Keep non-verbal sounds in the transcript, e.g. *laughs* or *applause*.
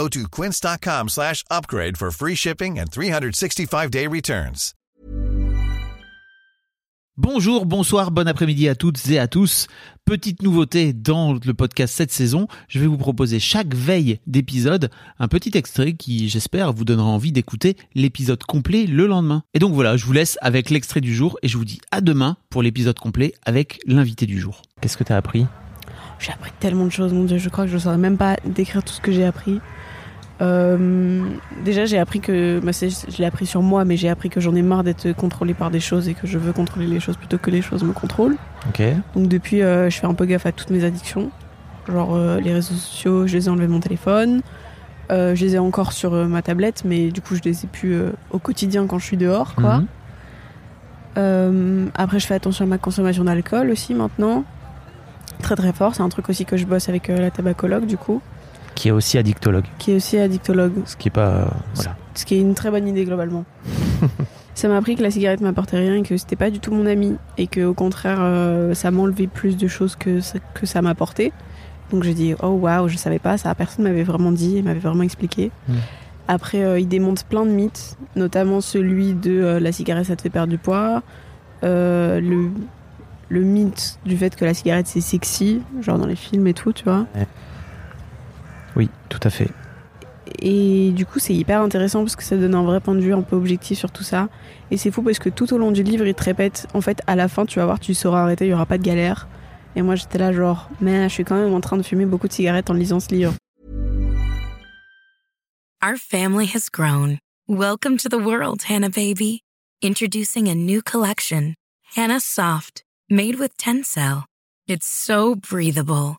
Go to quince.com slash upgrade for free shipping and 365-day returns. Bonjour, bonsoir, bon après-midi à toutes et à tous. Petite nouveauté dans le podcast cette saison, je vais vous proposer chaque veille d'épisode un petit extrait qui, j'espère, vous donnera envie d'écouter l'épisode complet le lendemain. Et donc voilà, je vous laisse avec l'extrait du jour et je vous dis à demain pour l'épisode complet avec l'invité du jour. Qu'est-ce que tu as appris? J'ai appris tellement de choses, mon dieu, je crois que je ne saurais même pas décrire tout ce que j'ai appris. Euh, déjà, j'ai appris que, bah, je l'ai appris sur moi, mais j'ai appris que j'en ai marre d'être contrôlé par des choses et que je veux contrôler les choses plutôt que les choses me contrôlent. Ok. Donc depuis, euh, je fais un peu gaffe à toutes mes addictions. Genre euh, les réseaux sociaux, je les ai enlevés de mon téléphone. Je les ai encore sur ma tablette, mais du coup, je les ai plus au quotidien quand je suis dehors, quoi. Mhm. Après, je fais attention à ma consommation d'alcool aussi maintenant. Très très fort. C'est un truc aussi que je bosse avec la tabacologue, du coup, Qui est aussi addictologue. qui est aussi addictologue. Ce qui est pas. euh, voilà. Ce qui est une très bonne idée globalement. *laughs* ça m'a appris que la cigarette m'apportait rien et que c'était pas du tout mon ami et que au contraire euh, ça m'enlevait plus de choses que ça, que ça m'apportait. Donc j'ai dit oh waouh je savais pas ça personne m'avait vraiment dit et m'avait vraiment expliqué. Mm. Après euh, il démonte plein de mythes notamment celui de la cigarette ça te fait perdre du poids, le le mythe du fait que la cigarette c'est sexy genre dans les films et tout tu vois. Oui, tout à fait. Et du coup, c'est hyper intéressant parce que ça donne un vrai point de vue un peu objectif sur tout ça. Et c'est fou parce que tout au long du livre, il te répète, en fait, à la fin, tu vas voir, tu sauras arrêter, il y aura pas de galère. Et moi, j'étais là, genre, mais je suis quand même en train de fumer beaucoup de cigarettes en lisant ce livre. Our family has grown. Welcome to the world, Hannah baby. Introducing a new collection, Hannah Soft, made with Tencel. It's so breathable,